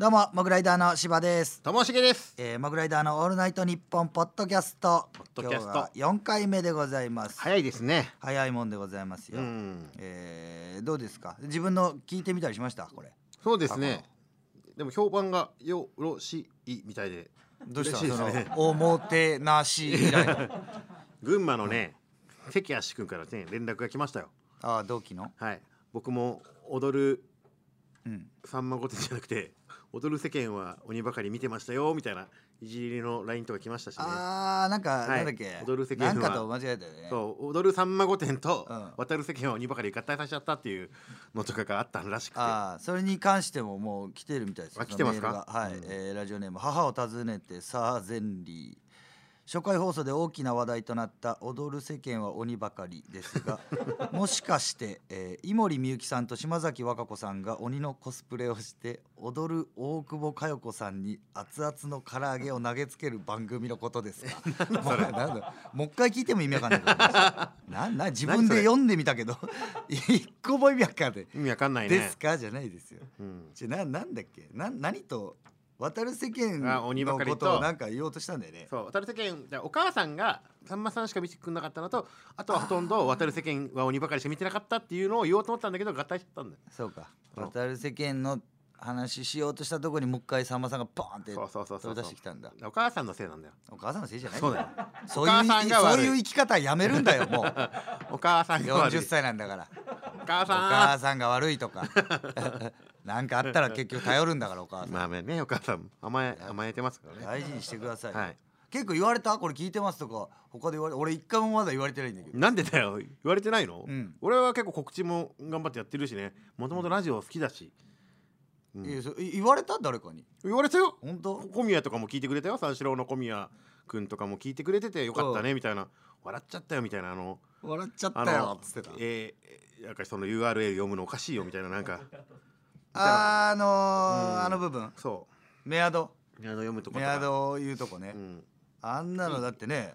どうもモグライダーの柴です、ともしげです。えー、モグライダーのオールナイトニッポンポッドキャスト。ポッドキャスト。今日は4回目でございます。早いですね。早いもんでございますよ、うん。えーどうですか？自分の聞いてみたりしました？これ。そうですね。でも評判がよろしいみたいで。どうした、しいですね。のおもてなし以来の。群馬のね関足くんからね連絡が来ましたよ。ああ同期の？はい。僕も踊るうん。さんま御殿じゃなくて踊る世間は鬼ばかり見てましたよみたいないじりの LINE とか来ましたしね。あーなんか、はい。なんだっけ？踊る世間は。なんかと間違えたよね。そう踊るさんま御殿とうん。渡る世間は鬼ばかり合体させちゃったっていうのとかがあったらしくて。ああそれに関してももう来てるみたいですあ来てますか？メールが。はい、うん。えーラジオネーム母を訪ねてさあゼンリー初回放送で大きな話題となった「踊る世間は鬼ばかり」ですが もしかして、えー井森美幸さんと島崎和歌子さんが鬼のコスプレをして踊る大久保佳代子さんに熱々の唐揚げを投げつける番組のことですか？もう なんだもう一回聞いても意味わかんないなんなん自分で読んでみたけど一個も意味わかんない。意味わかんないね。ですか？じゃないですよ。うん。じゃななんだっけ？な何と渡る世間のこととをなんか言おうとしたんだよね。そう渡る世間じゃあお母さんがさんまさんしか見てくれなかったのとあとはほとんど渡る世間は鬼ばかりしか見てなかったっていうのを言おうと思ったんだけど合体しちゃったんだよ。そうか。渡る世間の話しようとしたところにもう一回さんまさんがポーンってそうそうそうそう。取り出してきたんだ。お母さんのせいなんだよ。お母さんのせいじゃないそうだよ。そういうそういう生き方やめるんだよもう。お母さんが悪い。40歳なんだから。お母おさ母さんが悪いとか なんかあったら結局頼るんだからお母さん。んまあねお母さん甘え甘えてますからね。大事にしてくださいよ。はい。結構言われた？これ聞いてますとか？他で言われ俺一回もまだ言われてないんだけど。なんでだよ。言われてないの、うん。俺は結構告知も頑張ってやってるしね。もともとラジオ好きだし、うん。いやそい言われた？誰かに？言われたよ。本当？小宮とかも聞いてくれたよ。三四郎の小宮くんとかも聞いてくれててよかったねみたいな。笑っちゃったよみたいな。あの笑っちゃっあたよのっつってた。えー、なんかその URL 読むのおかしいよみたいななんかあのあの部分。そメアド。うあの読むとことメかアドを言うとこね、うん、あんなのだってね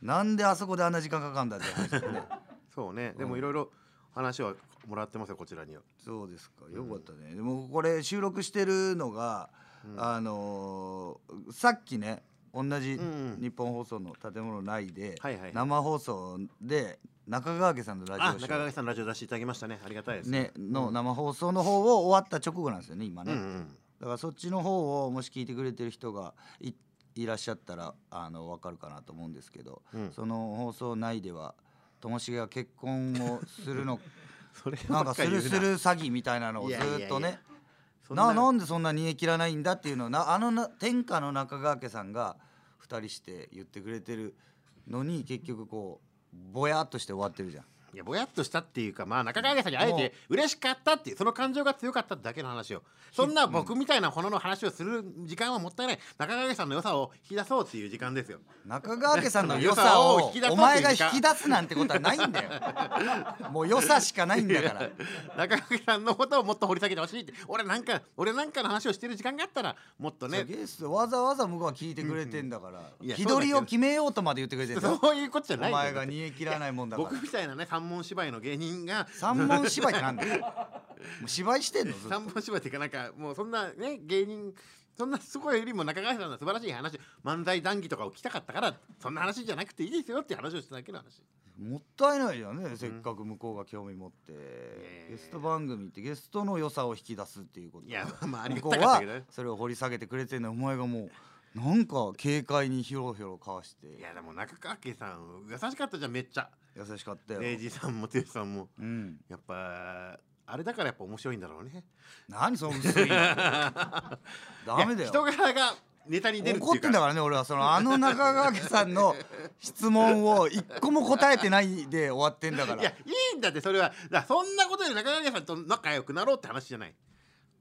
なんであそこであんな時間かかんだって話ね。そうね。でうん。もいろいろ話はもらってますよこちらには。そうですか。よかったね、でもこれ収録してるのが、うん。あのーさっきね同じうん日本放送の建物内で、はいはい生放送で中川家さんのラあジオショー。中川さんのラジオ出していただきましたね。ありがたいですね。のうん。生放送の方を終わった直後なんですよね今ね、うんうんだからそっちの方をもし聞いてくれてる人がいいらっしゃったらあの分かるかなと思うんですけど、うん。その放送内ではともしげが結婚をするの それな。んかするする詐欺みたいなのをずいやいやいや。ーっとねそんななんでそんな煮え切らないんだっていうのをなあのな天下の中川家さんが2人して言ってくれてるのに結局こうぼやっとして終わってるじゃん。いやぼやっとしたっていうかまあ中川家さんに会えて嬉しかったっていうその感情が強かっただけの話を。そんな僕みたいなものの話をする時間はもったいない。中川家さんの良さを引き出そうっていう時間ですよ。中川家さんの良さをお前が引き出すなんてことはないんだよ。もう良さしかないんだから。中川家さんのことをもっと掘り下げてほしいって。俺なんか俺なんかの話をしてる時間があったらもっとね。ゲストわざわざ向こうは聞いてくれてんだから、いや日取りを決めようとまで言ってくれてるそういうことじゃないお前が煮え切らないもんだから。僕みたいなね三文芝居の芸人が。三文芝居ってなんだよ。もう芝居してんの三本芝居っていうかなんかもうそんなね芸人そんなすごいよりも中川さんの素晴らしい話。漫才談義とかを聞きたかったからそんな話じゃなくていいですよって話をしただけの話。もったいないじゃん。ね、せっかく向こうが興味持って、やゲスト番組ってゲストの良さを引き出すっていうこといやまああり向こうはがたかったけどね。それを掘り下げてくれてんのお前がもうなんか軽快にひょろひょろかわして。いやでも中川家さん優しかったじゃんめっちゃ。優しかったよ、レイジさんも剛さんも。うん。やっぱあれだからやっぱ面白いんだろうね。何その薄いの。ダメだいや人よ柄がネタに出る怒ってんだか。らね俺はそのあの中川家さんの 質問を一個も答えてないで終わってんだから。いやいいんだってそれは。そんなことで中川家さんと仲良くなろうって話じゃない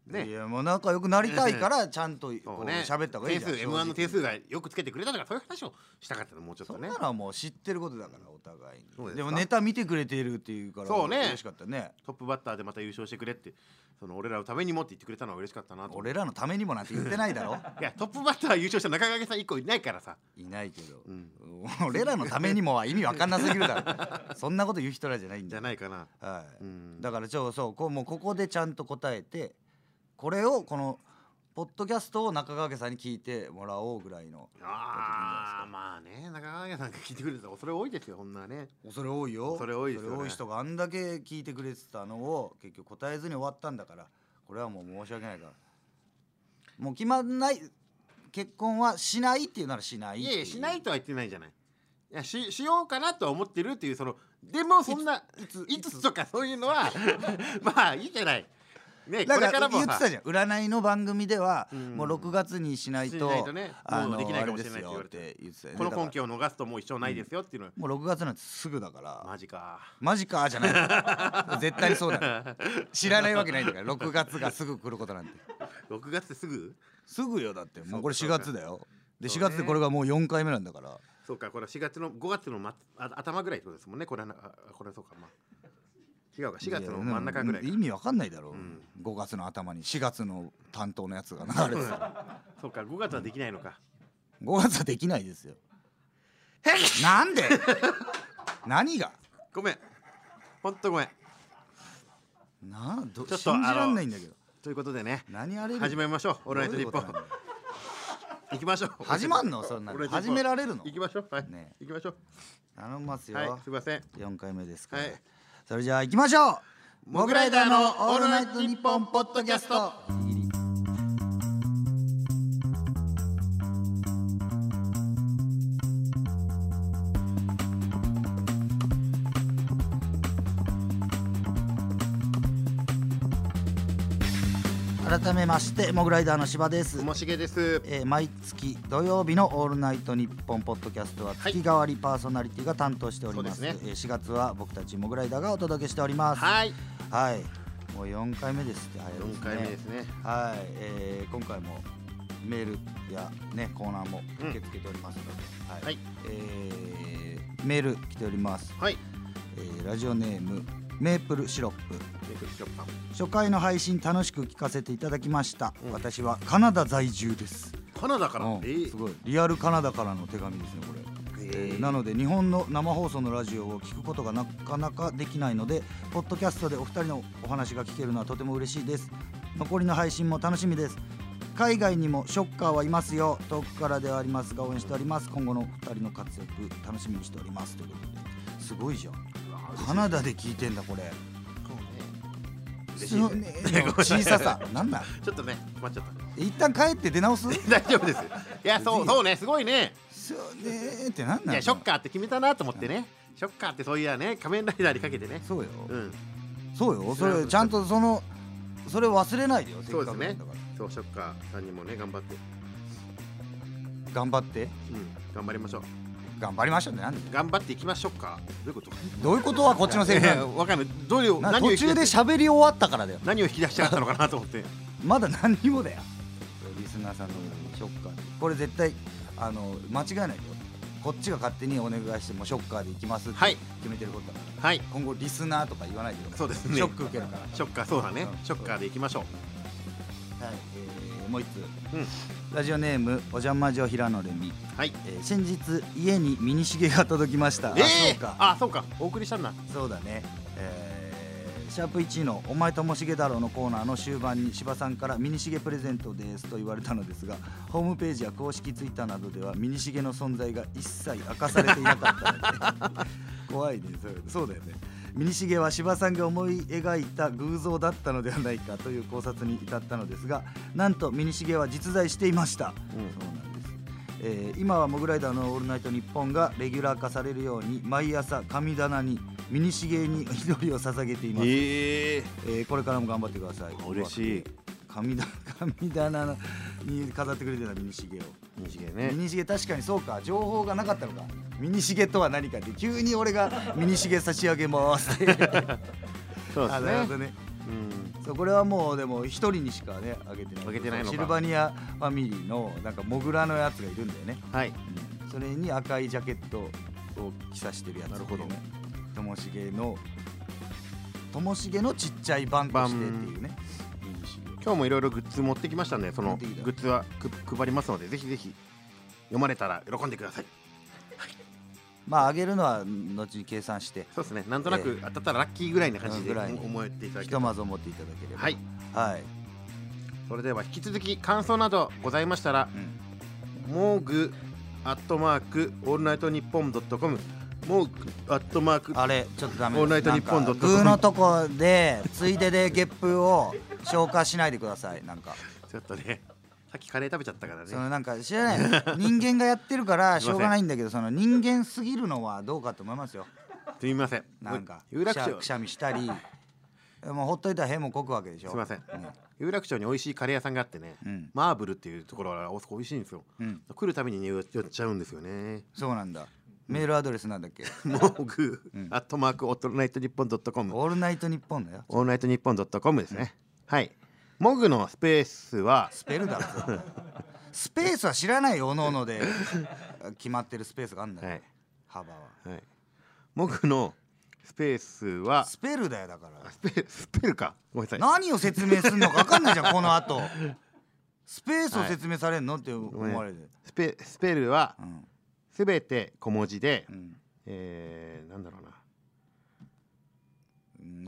いねやもう仲良くなりたいからちゃんとこうね。喋った方がいいじゃん定数 M1 の定数がよくつけてくれたとかそういう話をしたかったのもうちょっとね。そんなのはもう知ってることだからお互いに。でもネタ見てくれているっていうからそうね。嬉しかったね。トップバッターでまた優勝してくれってその俺らのためにもって言ってくれたのは嬉しかったなと。俺らのためにもなんて言ってないだろ。いやトップバッター優勝した中川家さん一個いないからさいないけど、うん。俺らのためにもは意味わかんなすぎるだろ。そんなこと言う人らじゃないんじだよ。ゃないかな。はい、うん。だからちょそうこうもうここでちゃんと答えてこれをこのポッドキャストを中川家さんに聞いてもらおうぐらいのああまあね中川家さんが聞いてくれてた恐れ多いですよこんなね。恐れ多いよ。恐れ多いね。多い人があんだけ聞いてくれてたのを結局答えずに終わったんだからこれはもう申し訳ないから。もう決まんない結婚はしないっていうならしないいやいやしないとは言ってないじゃない。いやししようかなとは思ってるっていうそのでもそんないついつとかそういうのは まあいいじゃないねこだから言ってたじゃん。占いの番組ではうん。もう6月にしないとあのできないかもしれないって言って言ってたよねこの根拠を逃すともう一生ないですよっていうのは、もう6月なんてすぐだから。マジか。マジかじゃない。絶対にそうだよ知らないわけないんだから6月がすぐ来ることなんて。6月ってすぐ？すぐよだって。もうこれ4そうか。月だよ。で4そうね。月でこれがもう4回目なんだから。そうかこれは4月の5月の、ま、あ頭ぐらいってことですもんね。これはこれはそうかまあ違うか4月の真ん中ぐらい意味わかんないだろ、ん。5月の頭に4月の担当のやつが流れてた そうか5月はできないのか。5月はできないですよ。なんで？何が？ごめん。ほんとごめん。などちょっと信じらんないんだけど。ということでね。何あれ始めましょう。オールナイトニッポン。行きましょう。始まんの？そんな始められるの？行きましょう。はい、ね行きましょう。頼みますよ、はいすいません。4回目ですから、はいそれじゃあ行きましょう。モグライダーのオールナイトニッポンポッドキャスト。改めましてモグライダーの柴です。ともしげです。えー毎月土曜日の「オールナイトニッポン」ポッドキャストは月替わりパーソナリティが担当しております,、そうですね。えー4月は僕たちモグライダーがお届けしております。はい。はい。もう4回目ですって早いですね。4回目ですね。はい、えー今回もメールやねコーナーも受け付けておりますので、はい。はい。えーメール来ております、はい。えーラジオネームメープルシロップ。初回の配信楽しく聞かせていただきました、うん。私はカナダ在住です。カナダから？うん。えー。すごい。リアルカナダからの手紙ですねこれ、ええーーなので日本の生放送のラジオを聞くことがなかなかできないのでポッドキャストでお二人のお話が聞けるのはとても嬉しいです。残りの配信も楽しみです。海外にもショッカーはいますよ。遠くからではありますが応援しております。今後の二人の活躍楽しみにしております。ということで。すごいじゃんカナダで聞いてんだこれ。そうね。の小ささ。なんだ？ちょっとね困っちゃっ一旦帰って出直す？た 大丈夫です。いやそうそうねすごいね。そうねーってなんなんいやショッカーって決めたなと思ってね。ショッカーってそういやね仮面ライダーにかけてね。そうよ、うん。そうよ。それちゃんとそのそれ忘れないでよそうですね。そうショッカーさんにもね頑張って。頑張って？うん頑張りましょう頑張りましょうね。なんで？頑張っていきましょうか。どういうことどういうことはこっちのセリフいなのやわかんない。どういうな何を途中で喋り終わったからだよ。何を引き出したかったのかなと思って。まだ何にもだよ。リスナーさんのショッカーでこれ絶対あの間違いないよ。こっちが勝手にお願いしてもショッカーで行きますってはい。決めてることだから、はい。今後リスナーとか言わないでください。そうですね。ショック受けるから。ショッカーそうだね。うん。ショッカーでいきましょはい、えーもう一つラジオネームおじゃまじょ平野レミ、はい。えー先日家にミニシゲが届きました、あえそうえか。あそうか。お送りしたんだ。そうだね、えーシャープ1の「お前ともしげだろ」のコーナーの終盤に柴さんから「ミニシゲプレゼントです」と言われたのですがホームページや公式ツイッターなどではミニシゲの存在が一切明かされていなかったので 怖いね。そうだよねミニシゲは柴さんが思い描いた偶像だったのではないかという考察に至ったのですがなんとミニシゲは実在していました、そうなんです。えー今はモグライダーの「オールナイトニッポン」がレギュラー化されるように毎朝神棚にミニシゲに祈りを捧げています、えええーこれからも頑張ってください。嬉しい神棚 神棚に飾ってくれてたミニシゲを、西毛ね。ミニシゲ確かにそうか。情報がなかったのか。ミニシゲとは何かって急に俺がミニシゲ差し上げますって。そうであすね。なるほどね。うん。そうこれはもうでも一人にしかねあげてない。あげてないのか。シルバニアファミリーのなんかモグラのやつがいるんだよね。はい。うん。それに赤いジャケットを着さしてるやつなるほど。ねともしげのともしげのちっちゃい版としてっていうね。ミニシゲ今日もいろいろグッズ持ってきましたんでそのグッズはく配りますのでぜひぜひ読まれたら喜んでください。まああげるのは後に計算して。そうですね。なんとなく当たったらラッキーぐらいな感じでうんぐらいに思えていただければ。とまず思っていただければ。はい。はい。それでは引き続き感想などございましたらうん。モーグアットマークオールナイトニッポンドットコム。モーグアットマークあれちょっとダメオールナイトニッポンなんか .com グーのとこでついででゲップを消化しないでくださいなんか。ちょっとねさっきカレー食べちゃったからね。そのなんか知らない。人間がやってるから しょうがないんだけどその人間すぎるのはどうかと思いますよ。すみません。なんか有楽町。くしゃみしたりもうほっといたら屁もこくわけでしょ。すいません。ね有楽町に美味しいカレー屋さんがあってね、うん。マーブルっていうところはおそこ美味しいんですよ。うん。来るたびにね寄っちゃうんですよね。そうなんだ。メールアドレスなんだっけ？モーグうん。アットマークオールナイトニッポンドットコム。オールナイトニッポンだよ。オールナイトニッポンドットコムですね、はい。モグのスペースはスペルだスペースは知らないよおのおので。決まってるスペースがあるんだよ、はい。幅は。はい。モグのスペースはスペルだよだから。スペスペルか。ごめんなさい。何を説明するのか分かんないじゃん この後。スペースを説明されんのって思われる、スペスペルはうん。すべて小文字で、うん。えー、なんだろうな。うん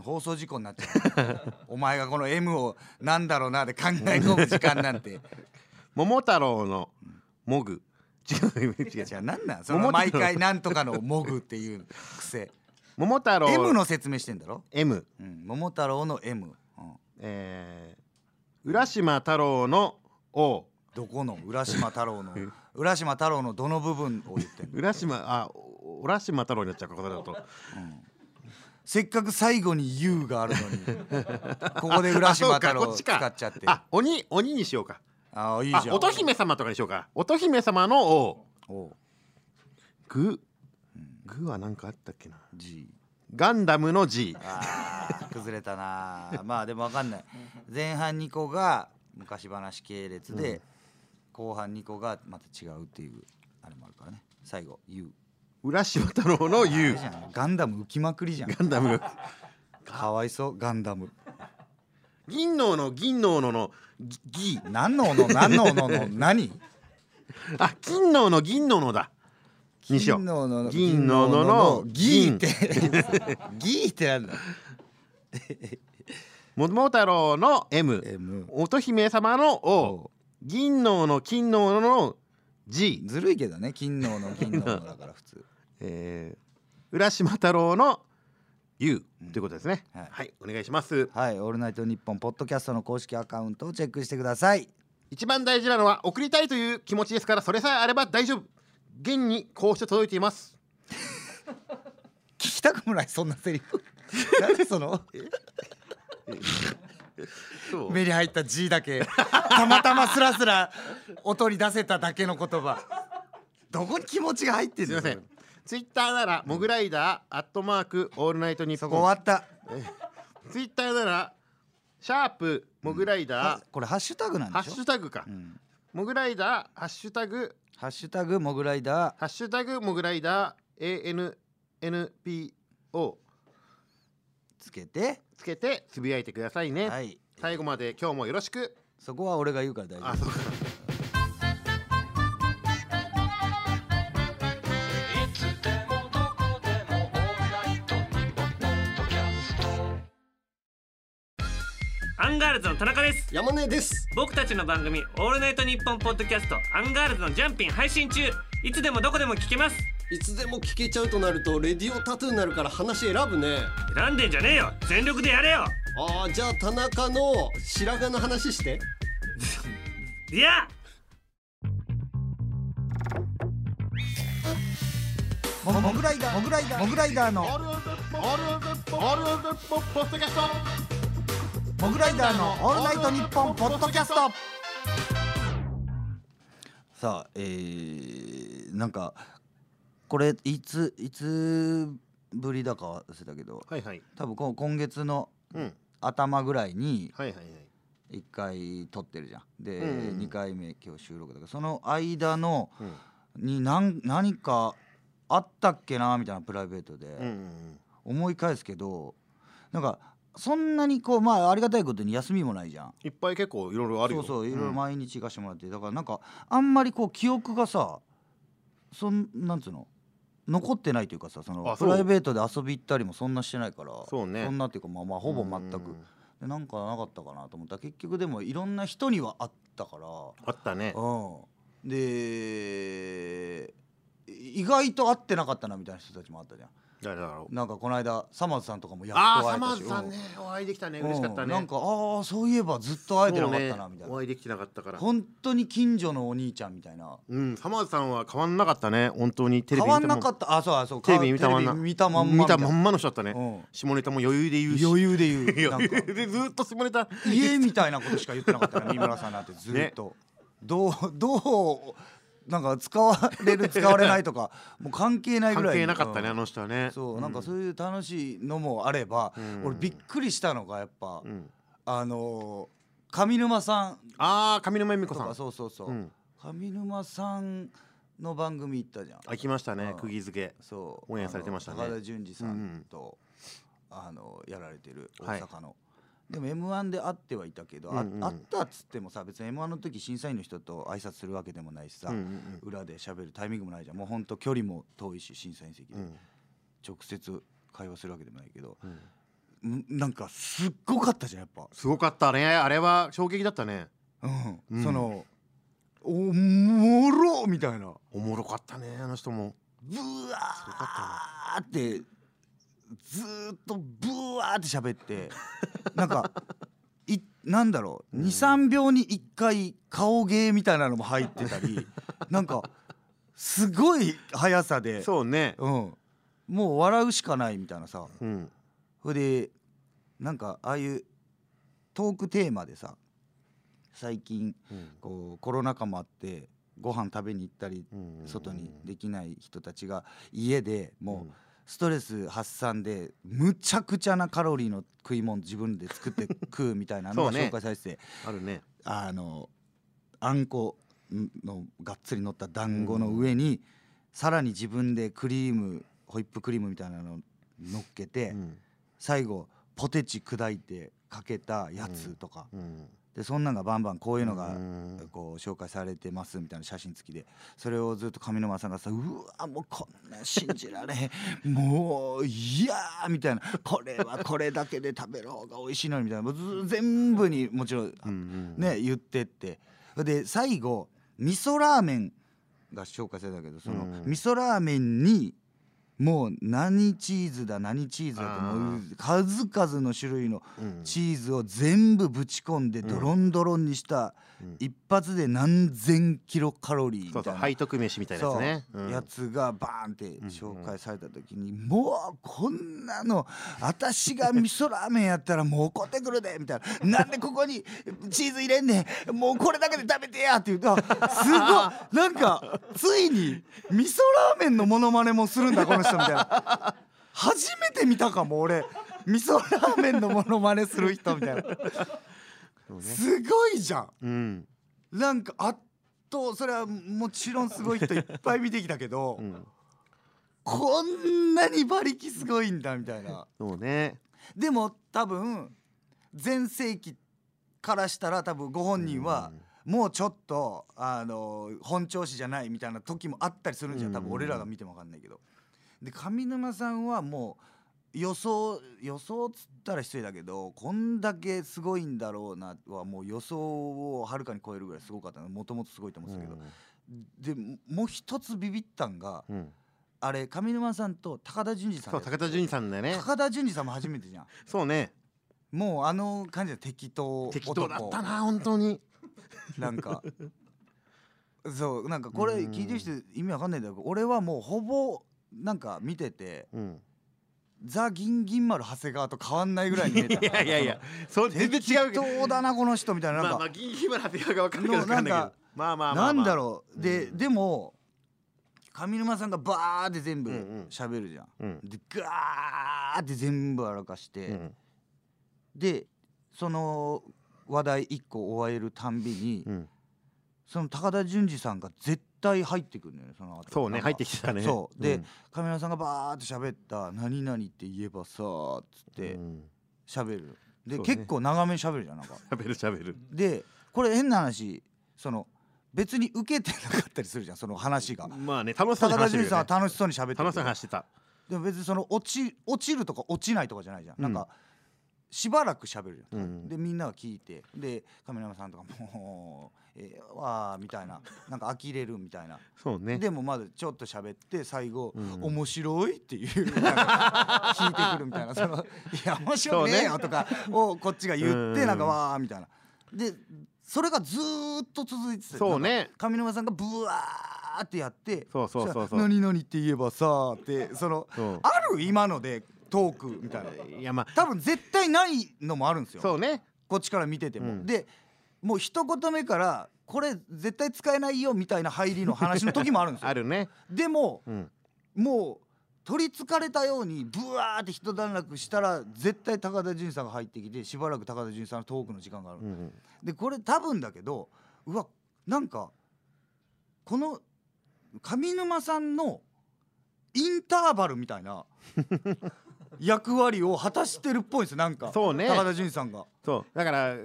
放送事故になっちゃうお前がこの M をなんだろうなで考え込む時間なんて。桃太郎のモグ。違う違う違う。じゃあなんその毎回なんとかのモグっていう癖。桃太郎。M の説明してんだろ、M うん、桃太郎の M、うん、えー、浦島太郎の O どこの浦島太郎の？浦島太郎のどの部分を言ってんの、浦島あお浦島太郎になっちゃうかこれだと。うんせっかく最後に U があるのに。ここで浦島太郎使っちゃって。あ鬼鬼にしようか。ああいいじゃん。あ乙姫様とかにしようか。乙姫様の O おうググは何かあったっけな。G ガンダムの G 崩れたな。まあでも分かんない。前半2個が昔話系列で、後半2個がまた違うっていうあれもあるからね。最後 U 浦島太郎の U ガンダム浮きまくりじゃん。ガンダムかわいそうガンダム。銀のの銀のののギギ何のの何ののの何？あ金のの銀ののだ。にしよう。銀のの銀のののギーって。ギーってなんだ桃太郎の M M 乙姫様の O 銀のの金のの G ずるいけどね金のの金ののだから普通。えー、浦島太郎の U ということですね、はい。はいお願いします。はい「オールナイトニッポン」ポッドキャストの公式アカウントをチェックしてください。一番大事なのは送りたいという気持ちですからそれさえあれば大丈夫。現にこうして届いています。聞きたくもないそんなセリフ。なんでその？目に入った 字だけ。たまたまスラスラ音に出せただけの言葉。どこに気持ちが入ってんの？すいません。ツイッターならモグライダーアットマークオールナイトニッそポン。こ終わった。ツイッターならシャープモグライダー、これハッシュタグなんハッでしょ？シュタグか、うん。モグライダーハッシュタグ。ハッシュタグモグライダー。ハッシュタグモグライダー ANNPO つけて。つけてつぶやいてくださいね、はい。最後まで今日もよろしく。そこは俺が言うから大丈夫。あそうか。アンガールズの田中です。山根です。僕たちの番組「オールナイトニッポン」ポッドキャスト「アンガールズのジャンピン」配信中。いつでもどこでも聞けますいつでも聞けちゃうとなるとレディオタトゥーになるから話選ぶね。選んでんじゃねえよ。全力でやれよ。あーじゃあ田中の白髪の話して。いや。モモグライダーモグライダーモグライダーのオールオールオールポッドキャストモグライダーのオールナイトニッポンポッドキャスト。さあえー、なんかこれいついつぶりだか忘れたけどはいはい。多分こ今月のうん。頭ぐらいにはいはいはい。1回撮ってるじゃん。で、うんうんうん。2回目今日収録だからその間のうん。に何何かあったっけなみたいなプライベートで、うんうん思い返すけどなんかそんなにこうまあありがたいことに休みもないじゃん。いっぱい結構いろいろあるよ。そうそういろいろん。毎日行かしてもらって、だからなんかあんまりこう記憶がさそんなんつうの？残ってないというかさそのプライベートで遊び行ったりもそんなしてないからそうね。んなっていうかまあまあほぼ全くうんでなんかなかったかなと思った。ら結局でもいろんな人にはあったから。あったね。うん。で意外と会ってなかったなみたいな人たちもあったじゃん誰だろう。なんかこの間さまぁずさんとかもやああと会えたし。マーズさんね。お会いできたね。嬉しかったね。うん。なんかああそういえばずっと会えてなかったなそうね。みたいな、お会いできてなかったから。本当に近所のお兄ちゃんみたいな。うんサマーズさんは変わんなかったね。本当にテレ変ビ見たまわんなかった。あそうあそう。テレビ見たまんな。テレビ見たまんま見たまんまの人だったね。うん。下ネタも余裕で言うし。余裕で言う。なん余か。裕でずっと下ネタ。家みたいなことしか言ってなかったね三村さんなんてずっと、どうどうなんか使われる 使われないとかもう関係ないぐ関らい係なかったねうんあの人はね。そうなんかそういう楽しいのもあれば、うん。俺びっくりしたのがやっぱ、うん。あのー上沼さん。ああ上沼恵美子さん。そうそうそう、うん。上沼さんの番組行ったじゃん。あ来ましたねうん。釘付け。そう。応援されてましたね。高田純次さんと、あのやられてるはい。大阪の、でも m 1で会ってはいたけど、あうんうん。会ったっつってもさ別に m 1の時審査員の人と挨拶するわけでもないしさ、うんうん裏で喋るタイミングもないじゃん。もうほんと距離も遠いし審査員席で、うん。直接会話するわけでもないけど、うん。んなんかすっごかったじゃんやっぱ、すごかったね。あれは衝撃だったね。うん。うん。そのおもろみたいな。おもろかったねあの人も。ブワかーってずーっとブワーって喋ってなんかいなんだろううん。23秒に1回顔芸みたいなのも入ってたりなんかすごい速さでそうね。うん、もう笑うしかないみたいなさ。うん。それでなんかああいうトークテーマでさ最近うん。こうコロナ禍もあってご飯食べに行ったりうん。外にできない人たちが家でもうん。うストレス発散でむちゃくちゃなカロリーの食い物自分で作って食うみたいなのが紹介されてて、あるね。あのあんこのがっつり乗った団子の上に、さらに自分でクリームホイップクリームみたいなの乗っけて、うん。最後ポテチ砕いてかけたやつとか、うんでそんなんがバンバンこういうのがうんこう紹介されてますみたいな写真付きで。それをずっと上沼さんがさ「うわもうこんな信じられへん。もういやー」みたいな「これはこれだけで食べる方が美味しいのに」みたいな。もうず全部にもちろんね言ってって。で最後味噌ラーメンが紹介されたけどそのうん。味噌ラーメンにもう何チーズだ何チーズだってもう数々の種類のうん。チーズを全部ぶち込んでんドロンドロンにしたうん一発で何千キロカロリーみたいうな背徳飯みたいなやつね。やつがバーンってん紹介された時に、もうこんなの私が味噌ラーメンやったらもう怒ってくるでみたいな。なんでここにチーズ入れんねんもうこれだけで食べてやって言うと すごいなんかついに味噌ラーメンのモノマネもするんだこの人みたいな。初めて見たかも俺。味噌ラーメンのモノマネする人みたいなね。すごいじゃん。うん。なんかあっとそれはもちろんすごい人いっぱい見てきたけど、うん。こんなに馬力すごいんだみたいな。そうね。でも多分全盛期からしたら多分ご本人はもうちょっとあの本調子じゃないみたいな時もあったりするんじゃん。多分俺らが見ても分かんないけど。で上沼さんはもう予想予想っつったら失礼だけどこんだけすごいんだろうなはもう予想をはるかに超えるぐらいすごかったの。もともとすごいと思うんですけど、でもう一つビビったんがうん。うんあれ上沼さんと高田純次さんそう高田純次さんだよね。高田純次さんも初めてじゃん。そうね。もうあの感じで適当適当だった男な本当に。なんか。そうなんかこれうん。聞いてる人意味わかんないんだけど俺はもうほぼなんか見ててうんザ・ギンギン丸長谷川と変わんないぐらいに見えたいやいやいやそう全然違うけど。適当だなこの人みたいな。なんかまあまあ銀姫の長谷川が分かんないけどのなんかまあまあまあ。なんだろう。でうん。でも上沼さんがバーって全部うんうん。喋るじゃん。うん。でガーって全部荒かして、うん。でその話題1個終えるたんびに、うん。その高田純次さんが絶対入ってくるのよねその後。そうね入ってきてたね。そう。で、うん。上村さんがバーって喋った「何々って言えばさ」っつってうん。喋る。で、そうね。結構長めに喋るじゃんなんか。喋る喋る。でこれ変な話その別に受けてなかったりするじゃんその話が。まあね楽しそうに高田純次さん話してるよね。は楽しそうに喋ってる楽しそうに話してた。でも別にその落ち落ちるとか落ちないとかじゃないじゃん、なんかしばらく喋るじゃん、うん。でみんなが聞いてで亀山さんとかもう「ええわ」みたいななんか呆れるみたいな、そうね。でもまだちょっと喋って最後「うん。面白い」っていう聞いてくるみたいな。その「いや面白いねよ」とかをこっちが言ってうん。なんか「わー」みたいな。でそれがずーっと続いててそうね。上沼さんがブワーってやってそうそうそう何々って言えばさってそのある今のでトークみたいな。いやまあ。多分絶対ないのもあるんですよ。そうね。こっちから見てても、うん。でもう一言目からこれ絶対使えないよみたいな入りの話の時もあるんですよ。あるね。でもうん。もう取りつかれたようにブワーって一段落したら絶対高田純次さんが入ってきてしばらく高田純次さんのトークの時間がある、うん。でこれ多分だけどうわなんかこの上沼さんのインターバルみたいな 役割を果たしてるっぽいんですよなんか。そうね。高田純次さんが。そう。だから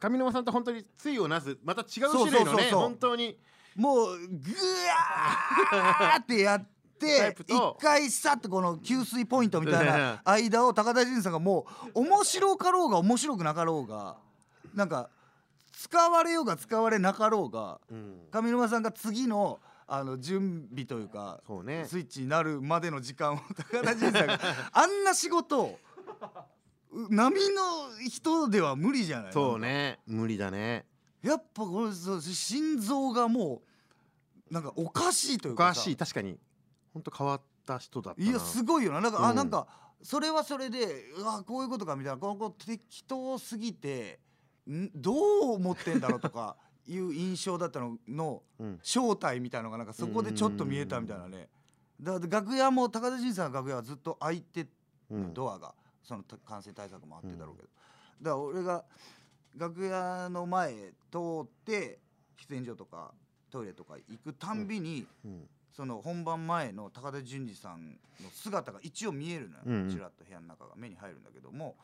上沼さんと本当に対をなすまた違う種類のねそうそうそう本当に。もうグワーってやって一回さっとこの給水ポイントみたいな間を高田純次さんがもう面白かろうが面白くなかろうがなんか使われようが使われなかろうがうん。上沼さんが次のあの準備というかそうね。スイッチになるまでの時間を高田純次さんが あんな仕事をう並の人では無理じゃない？そうね。無理だね。やっぱこれそう心臓がもうなんかおかしいというかさ。おかしい。確かに。本当変わった人だったな。いやすごいよな。なんか、うん。あなんかそれはそれでうわこういうことかみたいな。ここ適当すぎてん？どう思ってんだろうとかいう印象だったののうん。正体みたいのがなんかそこでちょっと見えたみたいなね。だから楽屋も高田純次さんの楽屋はずっと開いてうんドアがその感染対策もあってだろうけど、だから俺が楽屋の前通って喫煙所とかトイレとか行くたんびに、うん。その本番前の高田純次さんの姿が一応見えるのよ、ちらっと部屋の中が目に入るんだけども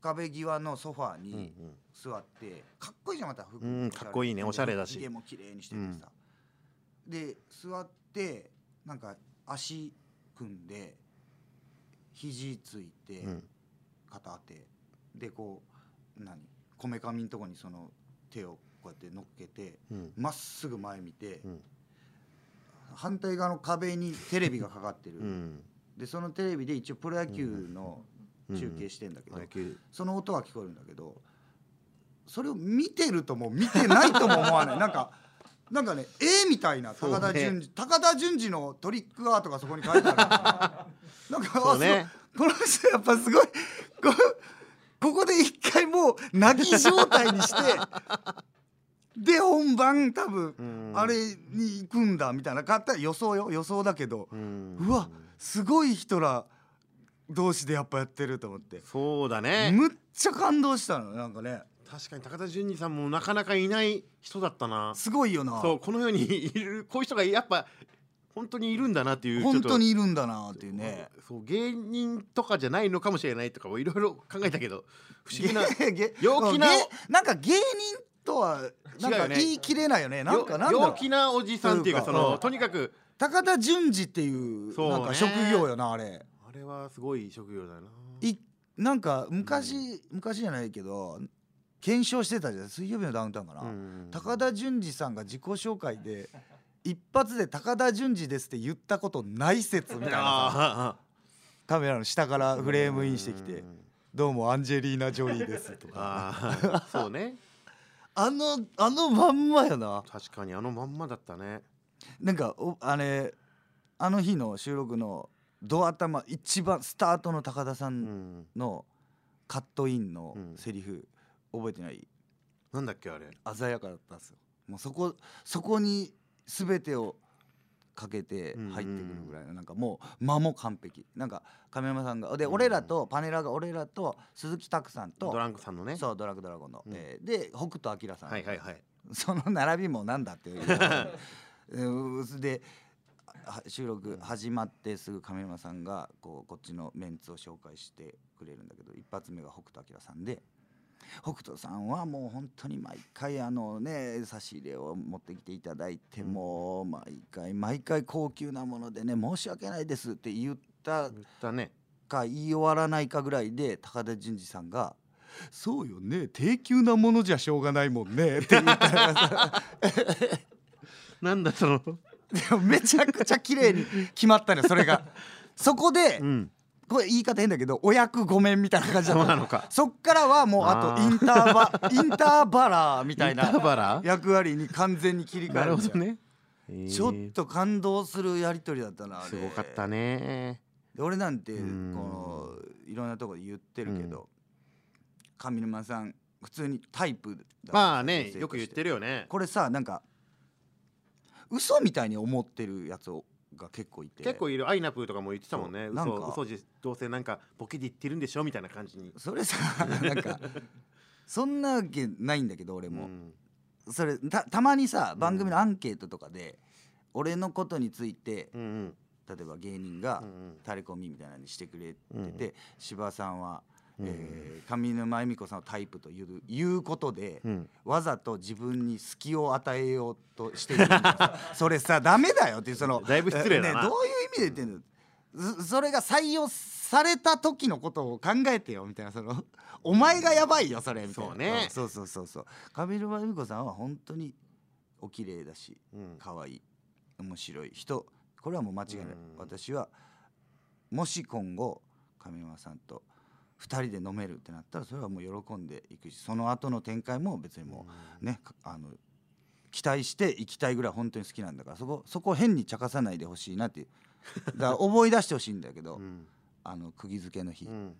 壁際のソファーうんに座って、かっこいいじゃんまた服。うんかっこいいね。おしゃれだし。ひげも綺麗にしててさ、で座ってなんか足組んで肘ついて、うん。片手でこう何？こめかみのとこにその手をこうやって乗っけてうん。まっすぐ前見て、うん。反対側の壁にテレビがかかってる、うん。でそのテレビで一応プロ野球の中継してんだけど、野球。その音は聞こえるんだけどそれを見てるとも見てないとも思わない。なんかなんかね絵みたいな高田純次、高田純次のトリックアートがそこに書いてあるなんかあそうね。この人やっぱすごいこここで一回もう泣き状態にして で本番多分うん。あれに行くんだみたいな。かったら予想よ予想だけど。うん。うわすごい人ら同士でやっぱやってると思って。そうだね。むっちゃ感動したのなんかね。確かに高田純次さんもなかなかいない人だったな。すごいよな。そうこの世に いるこういう人がやっぱ本当にいるんだなっていう本当にいるんだなっていうね。そう芸人とかじゃないのかもしれないとかもいろいろ考えたけど不思議な 陽気なげなんか芸人とはなんか言い切れないよね。なんかなん陽気なおじさんっていうかそのとにかく高田純次っていうなんか職業よなあれあれはすごい職業だよな。いなんか昔昔じゃないけど検証してたじゃん。水曜日のダウンタウンかな、うん高田純次さんが自己紹介で一発で「高田純次です」って言ったことない説みたいなさあカメラの下からフレームインしてきてうん「どうもアンジェリーナ・ジョリーです」とか。あー。そうね。あのあのまんまよな。確かにあのまんまだったね。なんかおあれあの日の収録のド頭一番スタートの高田さうん。んのカットインのうん。セリフ覚えてない？なんだっけあれ？鮮やかだったんですよ。もうそこそこに全てをかけて入ってくるぐらいのなんかもう間も完璧。なんか亀山さんがでうん。俺らとパネラーが俺らと鈴木拓さんとドランクさんのね。そうドラッグドラゴンの、うん。えーで北斗晶さん、はいはいはい。その並びもなんだっていう。う んでは収録始まってすぐ亀山さんがこうこっちのメンツを紹介してくれるんだけど一発目が北斗晶さんで北斗さんはもう本当に毎回あのね差し入れを持ってきていただいて、うん。もう毎回毎回高級なものでね申し訳ないですって言ったか言い終わらないかぐらいで高田純次さんが「そうよね低級なものじゃしょうがないもんね」って言ったらさ。なんだそのでもめちゃくちゃ綺麗に決まったのよそれが。そこで、うん。これ言い方変だけどお役ごめんみたいな感じだったそう なのかそっからはもうあとインターバ インターバラーみたいな。役割に完全に切り替なえるんですよるほどね。ちょっと感動するやり取りだったなすごかったね。で俺なんてこうん。のいろんなところで言ってるけど、上沼さん普通にタイプだまあねよく言ってるよね。これさなんか嘘みたいに思ってるやつが結構いて。結構いる。アイナプーとかも言ってたもんね。そう。なんか。嘘嘘じどうせなんかボケで言ってるんでしょみたいな感じに。それさ なんかそんなわけないんだけど俺も、うん。それたたまにさ番組のアンケートとかで、俺のことについてうんうん。例えば芸人がうんうん。タレコミみたいなのにしてくれてうんて、柴さんは、うん。えー上沼恵美子さんをタイプといういうことで、うん。わざと自分に隙を与えようとしている それさダメだよっていうそのだいぶ失礼だな。ね、どういう意味で言ってんの？そそれが採用された時のことを考えてよみたいなそのお前がやばいよそれみたいな。そうね。ん。そうそうそうそう。上沼恵美子さんは本当にお綺麗だしうん。可愛い面白い人。これはもう間違いない、うん。私はもし今後上沼さんと2人で飲めるってなったらそれはもう喜んでいくしその後の展開も別にもうねかあの期待していきたいぐらい本当に好きなんだからそこそこを変に茶化さないでほしいなっていうだから覚え出してほしいんだけど、うん。あの釘付けの日、うん。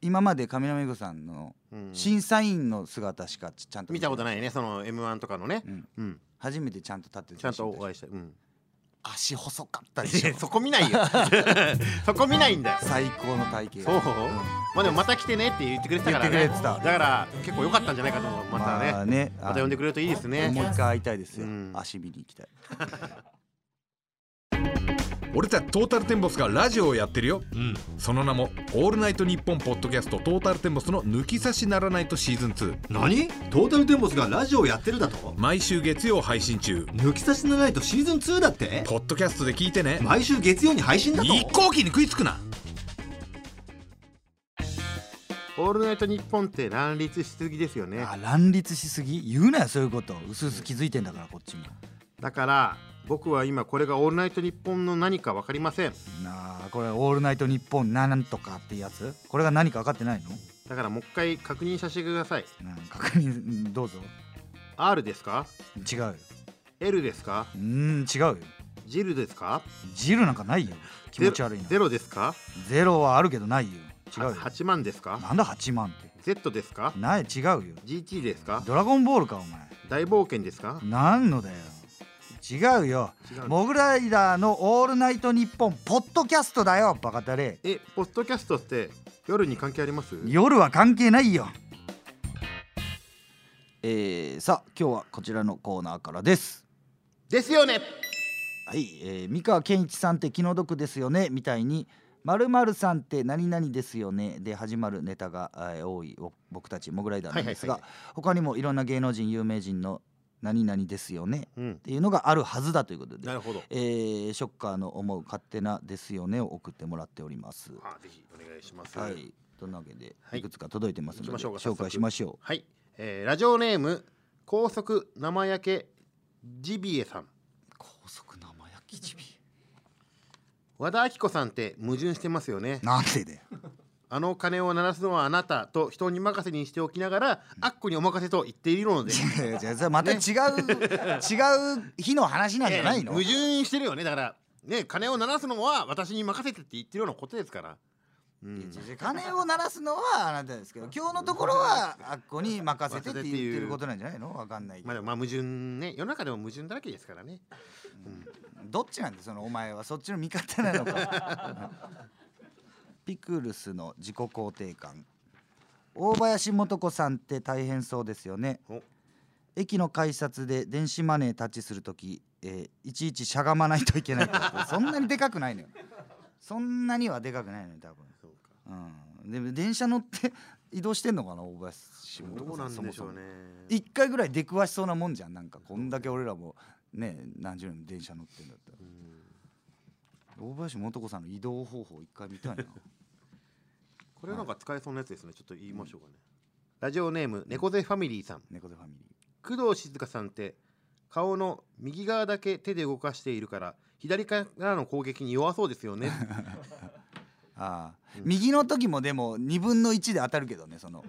今まで上沼恵美子さんのうん。審査員の姿しかちちゃんと見た。ことい、ないねその M1 とかのね。うん、うん。初めてちゃんと立っててちゃんとお会いしたうん足細かったでしょ。そこ見ないよ。そこ見ないんだよ。最高の体型そう。まあでもまた来てねって言ってくれてたからね。言ってくれてた。だから結構良かったんじゃないかと思う。またね。あね。また呼んでくれるといいですね。もう一回会いたいですよ、うん。足見に行きたい 俺たちトータルテンボスがラジオをやってるよ。うん。その名も「オールナイトニッポン」ポッドキャストトータルテンボスの抜き差しならないとシーズン2何？トータルテンボスがラジオやってるだと？毎週月曜配信中。抜き差しならないとシーズン2だって？ポッドキャストで聞いてね。毎週月曜に配信だと？一向機に食いつくな。オールナイトニッポンって乱立しすぎですよね。あ乱立しすぎ？言うなよそういうこと。うすうす気づいてんだからこっちも。だから僕は今これがオールナイトニッポンの何か分かりません。なあこれ「オールナイトニッポン」なんとかってやつ？これが何か分かってないの？だからもう一回確認させてください。うん確認どうぞ。R ですか？違うよ。L ですか？うーん違うよ。ジルですか？ジルなんかないよ。気持ち悪いな。ゼロですか？ゼロはあるけどないよ。違うよ。8万ですか？なんだ8万って？Z ですか？ない違うよ。GT ですか？ドラゴンボールかお前。大冒険ですか？なんのだよ違うよ。違う。モグライダーの「オールナイトニッポン」ポッドキャストだよバカタレ。えポッドキャストって夜に関係あります？夜は関係ないよ。えー、さあ今日はこちらのコーナーからです。ですよね。はい、えー、三河健一さんって気の毒ですよねみたいにまるまるさんって何々ですよねで始まるネタが、えー多いお僕たちモグライダーなんですが、はいはい。他にもいろんな芸能人有名人の何々ですよねうん。っていうのがあるはずだということでなるほど。えーショッカーの思う勝手なですよねを送ってもらっております。あぜひお願いします。はい。というわけで、はい。いくつか届いてますので、行きましょうか紹介しましょはい、えーラジオネーム高速生焼けジビエさん。う。高速生焼きジビ和田アキ子さんって矛盾してますよね。なんでだよ。あの鐘を鳴らすのはあなたと人に任せにしておきながらあっこにお任せと言っているので。違う違うそれまた違う、違う日の話なんじゃないの？矛盾してるよね。だからね鐘を鳴らすのは私に任せてって言ってるようなことですから。うん。鐘を鳴らすのはあなたですけど今日のところはあっこに任せてって言ってることなんじゃないの？わかんないけど、まあでもまあ矛盾ね。世の中でも矛盾だらけですからね。どっちなんだそのお前はそっちの味方なのか ピクルスの自己肯定感。大林素子さんって大変そうですよね。お。駅の改札で電子マネータッチするとき、えーいちいちしゃがまないといけない そんなにでかくないのよ。そんなにはでかくないのよ多分。そうか。うん。でも電車乗って移動してんのかな大林素どう子さなんそもそも一回ぐらい出くわしそうなもんじゃん。なんかこんだけ俺らもね何十年も電車乗ってんだったら大林素子さんの移動方法一回見たいな。これなんか使えそうなやつですね。ちょっと言いましょうかね、ラジオネーム猫背ファミリーさん。猫背ファミリ工藤静香さんって顔の右側だけ手で動かしているから左からの攻撃に弱そうですよね。ー ああ、右の時もでも2分の1で当たるけどねその。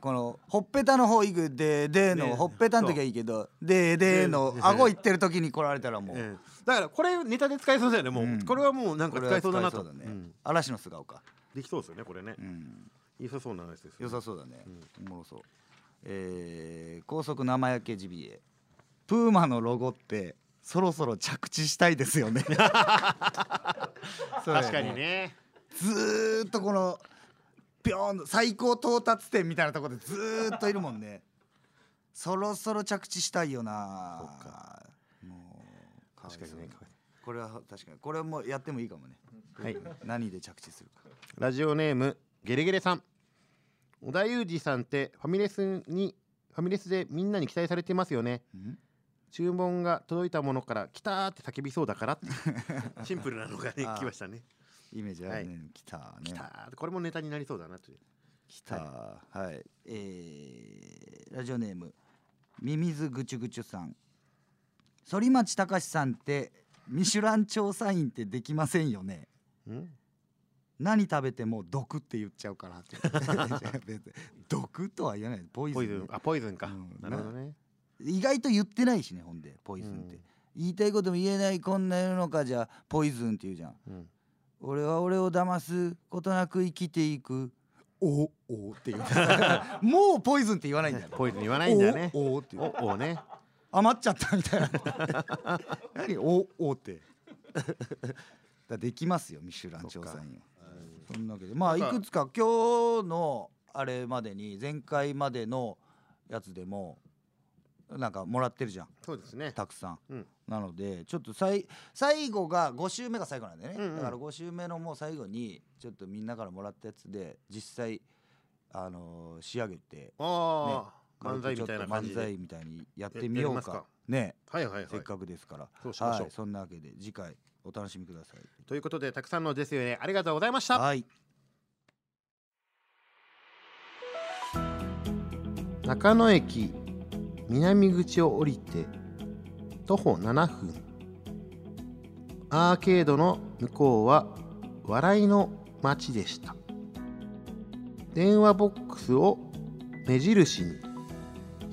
このほっぺたの方行くででのねほっぺたの時はいいけどででのね。顎行ってる時に来られたらもう、ええだからこれネタで使えそうだよねもう、うん。これはもうなんかこれは使えそうだなと。ね、うん。嵐の素顔か、できそうですよねこれね。うん、良さそうなやつですよね。良さそうだね、おもろそう。えー高速生焼けジビエ。プーマのロゴってそろそろ着地したいですよね。そうだよ確かにね。ずーっとこのピョーンと最高到達点みたいなところでずーっといるもんね。そろそろ着地したいよなそっか確かにね。これは確かに。これもやってもいいかもね。はい。何で着地するか。ラジオネームゲレゲレさん。小田裕二さんってファミレスにファミレスでみんなに期待されてますよね。ん？注文が届いたものから「来た!」って叫びそうだからって。シンプルなのがね来ましたね。イメージあるね、来たね。来たーこれもネタになりそうだなという来た。はい、えーラジオネームミミズぐちゅぐちゅさん反町隆史さんってミシュラン調査員ってできませんよね。ん？何食べても毒って言っちゃうからって。毒とは言わない。ポイズンポイズン。あポイズンか、うん。なるほどね。意外と言ってないしねほんでポイズンって、うん。言いたいことも言えないこんな世の中じゃポイズンって言うじゃん。うん。俺は俺を騙すことなく生きていく。おおって言う。もうポイズンって言わないんだよ。ポイズン言わないんだよね。おおっておおね余っちゃったみたいな。何おおってだできますよミシュラン調査員は。そんなわけで。まあいくつか今日のあれまでに前回までのやつでもなんかもらってるじゃん。そうですね。たくさん、うん。なのでちょっとさい最後が5週目が最後なんでね、うんうん。だから5週目のもう最後にちょっとみんなからもらったやつで実際あのー仕上げてああ、漫才みたいな感じ漫で才みたいにやってみようか。ね。はいはいはい。せっかくですから。そうしましょう。はい、そんなわけで次回お楽しみください。ということでたくさんのですよねありがとうございました。はい。中野駅南口を降りて徒歩7分。アーケードの向こうは笑いの街でした。電話ボックスを目印に。ひ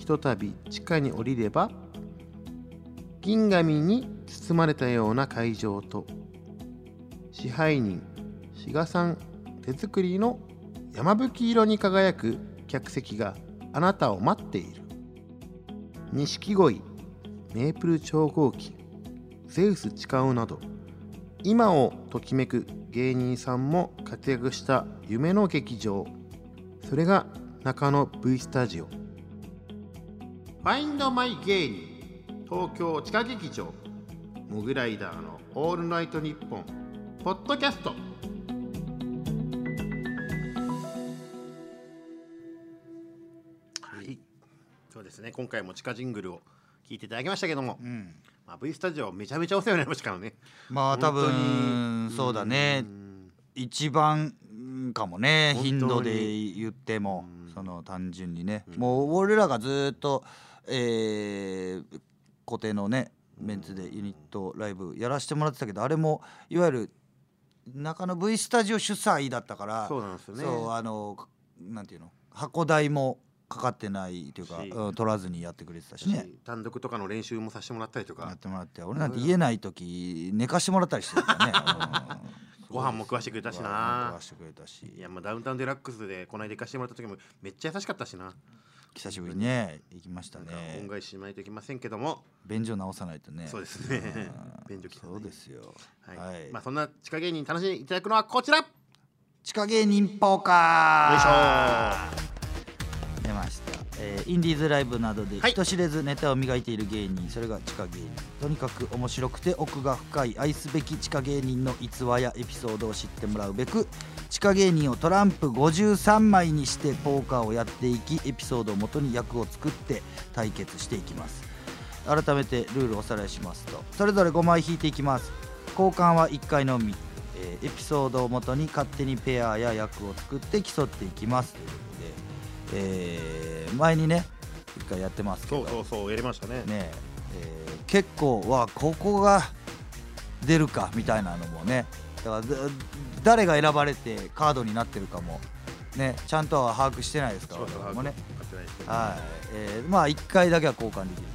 とたび地下に降りれば銀紙に包まれたような会場と支配人志賀さん手作りの山吹色に輝く客席があなたを待っている。錦鯉メープル超合金ゼウス誓うなど今をときめく芸人さんも活躍した夢の劇場。それが中野 V スタジオ。ファインドマイ芸人東京地下劇場モグライダーのオールナイトニッポンポッドキャスト。はい。そうですね。今回も地下ジングルを聞いていただきましたけども、うん。まあ、V スタジオめちゃめちゃお世話になりましたからね。まあ多分にそうだね。うん一番うんかもね頻度で言ってもうん。その単純にね。うん。もう俺らがずっとえー固定のねメンツでユニットライブやらせてもらってたけどあれもいわゆる中野 V スタジオ主催だったからそうなんですよね。そうあのなんていうの箱代もかかってないというか、しうん取らずにやってくれてたしね。単独とかの練習もさせてもらったりとやかってもらって俺なんて言えない時寝かしてもらったりしてたからね、うん。ご飯も食わしてくれたしな。食わしてくれたし。いやまあダウンタウンデラックスでこの間行かしてもらった時もめっちゃ優しかったしな、久しぶりにね行きましたね。恩返ししないといけませんけども、便所直さないとね。そうですね。うん。便所そうですよ。はい。はい。まあそんな地下芸人に楽しんでいただくのはこちら。よ地下芸人ポーいしょ。カー出ました、えーインディーズライブなどではい。人知れずネタを磨いている芸人それが地下芸人。とにかく面白くて奥が深い愛すべき地下芸人の逸話やエピソードを知ってもらうべく地下芸人をトランプ53枚にしてポーカーをやっていきエピソードをもとに役を作って対決していきます。改めてルールをおさらいしますとそれぞれ5枚引いていきます。交換は1回のみ、えーエピソードをもとに勝手にペアや役を作って競っていきます。というえー前にね1回やってますけど。そうそうそうやりましたね。ねえー結構わここが出るかみたいなのもね。だからだ誰が選ばれてカードになってるかも。ねちゃんとは把握してないですからもね。はい、えーまあ1回だけは交換できる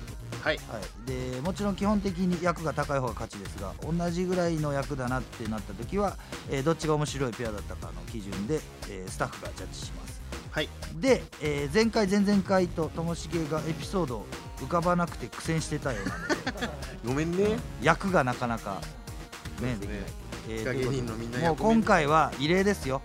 はい。はい、でもちろん基本的に役が高い方が勝ちですが同じぐらいの役だなってなった時は、えーどっちが面白いペアだったかの基準で、えースタッフがジャッジしますはい。で、えー前回前々回とともしげがエピソード浮かばなくて苦戦してたようなので。ごめんね。役がなかなかねできない、え地下芸人のみんなもう今回は異例ですよ。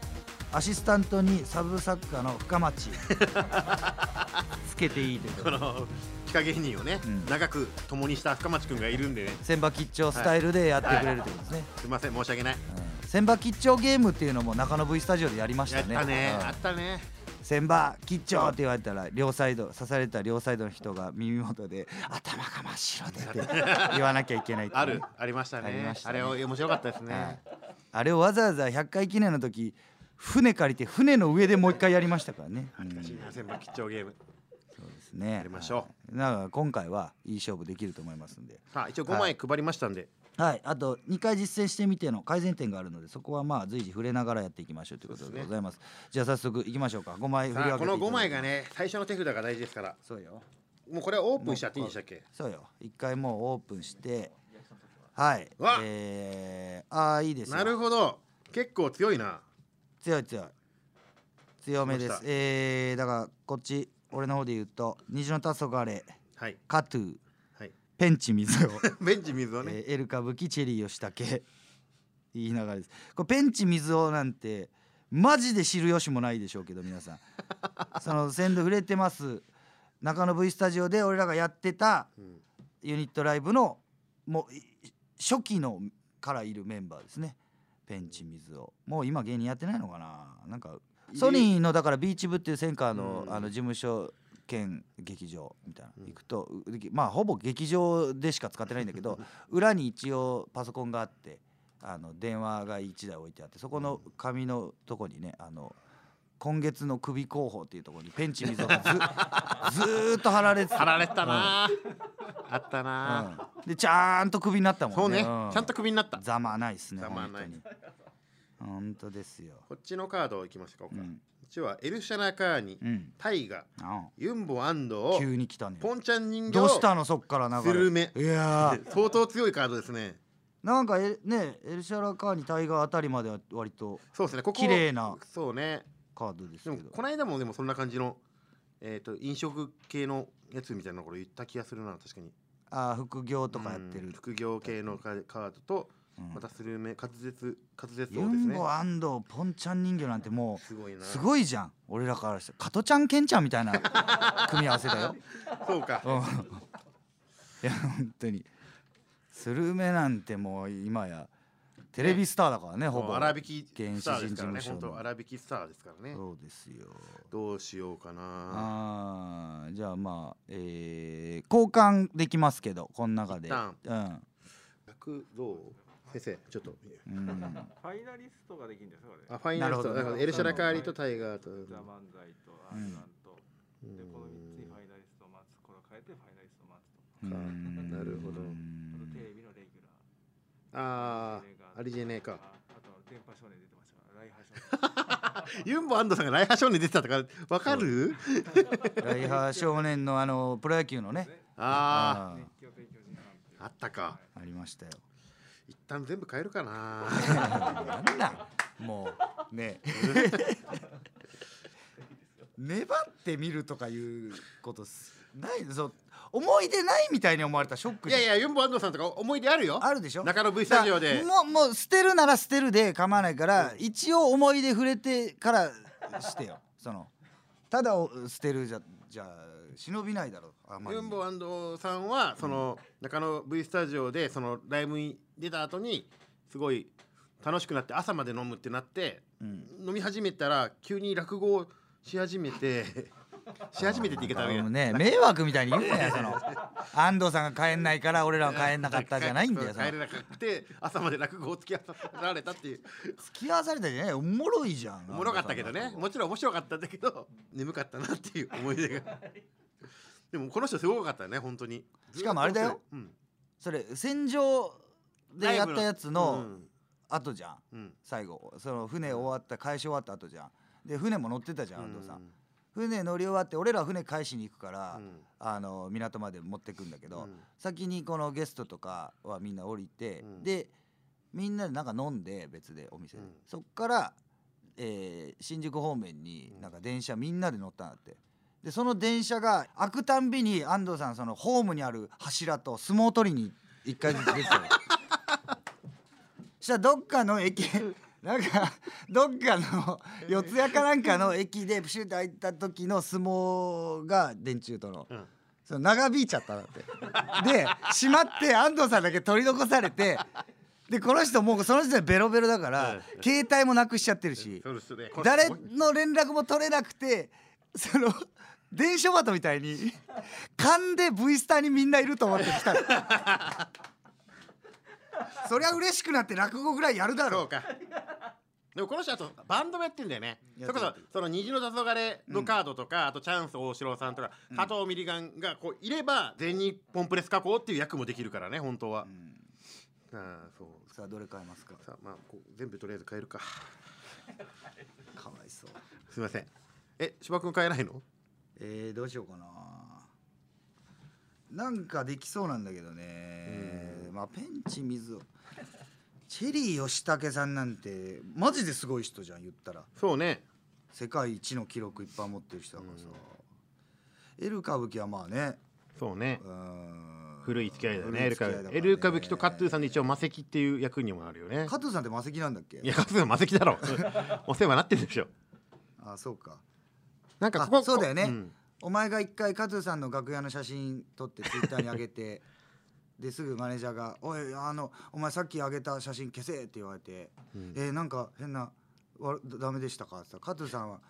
アシスタントにサブ作家の深町。つけていいというこの地下芸人をね、うん。長く共にした深町くんがいるんでね。千葉吉兆スタイルでやってくれるということですね、すいません申し訳ない。うん。千葉吉兆ゲームっていうのも中野 V スタジオでやりましやたね。ったね。うん。あったね千葉吉兆って言われたら両サイド刺された両サイドの人が耳元で頭が真っ白でって言わなきゃいけないっていう。あるありましたね。ねあれ面白かったですはい。ねあれをわざわざ100回記念の時船借りて船の上でもう一回やりましたからね、うん懐かしいな千葉吉兆ゲーム。そうですね。やりましょう。だから今回はいい勝負できると思いますんで。さあ一応5枚配りましたんではい。あと2回実践してみての改善点があるのでそこはまあ随時触れながらやっていきましょうということでございます。じゃあ早速いきましょうか。5枚振り分けてこのいただいて。5枚がね最初の手札が大事ですから。そうよ。もうこれはオープンしちゃっていいんでしたっけ？そうよ。一回もうオープンしてはい。わえー、ああいいですよ。なるほど。結構強いな。強い強い。強めです。えー、だからこっち俺の方で言うと虹の黄昏。はい。カトゥ。はいペンチ水を、ベンチ水をね。えーエル歌舞伎チェリー吉武言いながらです。これペンチ水をなんてマジで知る由もないでしょうけど皆さん。その鮮度触れてます。中野 V スタジオで俺らがやってたうん。ユニットライブのもうい初期のからいるメンバーですね。ペンチ水を。もう今芸人やってないのかな。なんかソニーのだからビーチ部っていうセンカーの,、うん。あの事務所兼劇場みたいなうん。行くと、うまあほぼ劇場でしか使ってないんだけど 裏に一応パソコンがあってあの電話が1台置いてあってそこの紙のとこにねあの今月の首候補っていうところにペンチ水をず ずーっと貼られてた。貼られてたな。あったな。うん。でちゃんとクビになったもんね。そうね。ん。ちゃんとクビになった。ざまないっすねざまない。本当に。本当ですよ。こっちのカードいきましょうか。こうん。っちはエルシャナカーニうん。タイガあユンボアンドあ急に来たね。ポンちゃん人形。どうしたのそっから流れ。スルメいやー。相当強いカードですね。なんかえねエルシャラカーニタイガーあたりまでは割とそうですね。ここ綺麗なそうね。カードですでもけどこの間もでもそんな感じのえっと飲食系のやつみたいなこれ言った気がするな確かに。ああ副業とかやってる。うん副業系のカカードとうんまたスルメ滑舌滑舌ユそうですね。ンボポンちゃん人形なんてもすごいな。うすごいじゃん。俺らからして。加トちゃんケンちゃんみたいな 組み合わせだよ。そうか。うん。いや本当に。スルメなんてもう今やテレビスターだからねほぼ。もう粗挽き原始人事務所の。本当粗挽きスターですからね。そうですよ。どうしようかな。あーじゃあまあえー、交換できますけどこの中で。うん。役どう？先生ちょっと。うん。ファイナリストができるんですよこれ。あファイナリスト。だからエルシャラカーリとタイガーと。ザ・漫才とアうんンガンと、でこの3つにファイナリストを待つこれを変えてファイナリストを待つとうん。なるほど。あとテレビのレギュラー。あーアリジェネか。ああと電波少年出てましたからライハ少年。ユンボアンドさんがライハ少年出てたとかわかる？ライハー少年のあのプロ野球のね。ああああったか。ーありましたよ一旦全部変えるかな。なんだ。もうね。粘ってみるとかいうことすない。そう思い出ないみたいに思われたらショックいやいやユンボアンドさんとか思い出あるよ。あるでしょ。中野 V スタジオで。もうもう捨てるなら捨てるで構わないから、一応思い出触れてからしてよ。そのただを捨てるじゃじゃあ忍びないだろあんまり。ユンボアンドさんはその中野 V スタジオでそのライブに出た後にすごい楽しくなって朝まで飲むってなってうん。飲み始めたら急に落語をし始めて し始めてって言い方はね迷惑みたいに言うなよその。安藤さんが帰んないから俺らは帰んなかったじゃないんだよ帰れなくて朝まで落語を付き合わせられたっていう。付き合わされたじゃないおもろいじゃん。おもろかったけどね。もちろん面白かったんだけど眠かったなっていう思い出が。でもこの人すごかったね本当に。しかもあれだよ。うん。それ戦場でやったやつのうん後じゃん。うん。最後その船終わった返し終わった後じゃん。で船も乗ってたじゃん安藤さん。船乗り終わって俺らは船返しに行くから、うん。あの港まで持ってくんだけど、うん。先にこのゲストとかはみんな降りて、うん。でみんなでなんか飲んで別でお店で、うん。そっから、えー新宿方面になんか電車みんなで乗ったんだって。でその電車が開くたんびに安藤さんそのホームにある柱と相撲取りに一回ずつ出てたよ したらどっかの駅なんかどっかの四谷かなんかの駅でプシュって開いた時の相撲が電柱との、うん。その長引いちゃったんだって。で閉まって安藤さんだけ取り残されてでこの人もうその時点でベロベロだから、うん。携帯もなくしちゃってるし、誰の連絡も取れなくてその電書バトみたいに勘で V スターにみんないると思って来たの そりゃ嬉しくなって落語ぐらいやるだろそうか。でもこの人あとバンドもやってんだよね。それこそその虹の黄昏のカードとか、あとチャンス大城さんとか、加藤ミリガンがこういれば全日本プレス加工っていう役もできるからね本当は、ああそう。さあどれ買いますか？さあまあこう全部とりあえず変えるか。かわいそう。すいません。え芝君変えないの？えー、どうしようかななんかできそうなんだけどね。まあペンチ水をチェリー吉武さんなんてマジですごい人じゃん言ったら。そうね。世界一の記録いっぱい持ってる人だからさ、エル歌舞伎はまあね。そうね。う古い付き合いだよねエル歌古い付き合いだからね。エル歌舞伎とカットゥーさんで一応魔石っていう役にもなるよね。加藤さんって魔石なんだっけ？いやカットゥーさん魔石だろ。お世話になってるでしょ。あそうか。なんかここあそうだよね。んお前が一回加藤さんの楽屋の写真撮ってツイッターに上げて ですぐマネージャーが「おいあのお前さっき上げた写真消せ」って言われて「えーなんか変なわダメでしたか?」って言ったら加藤さんは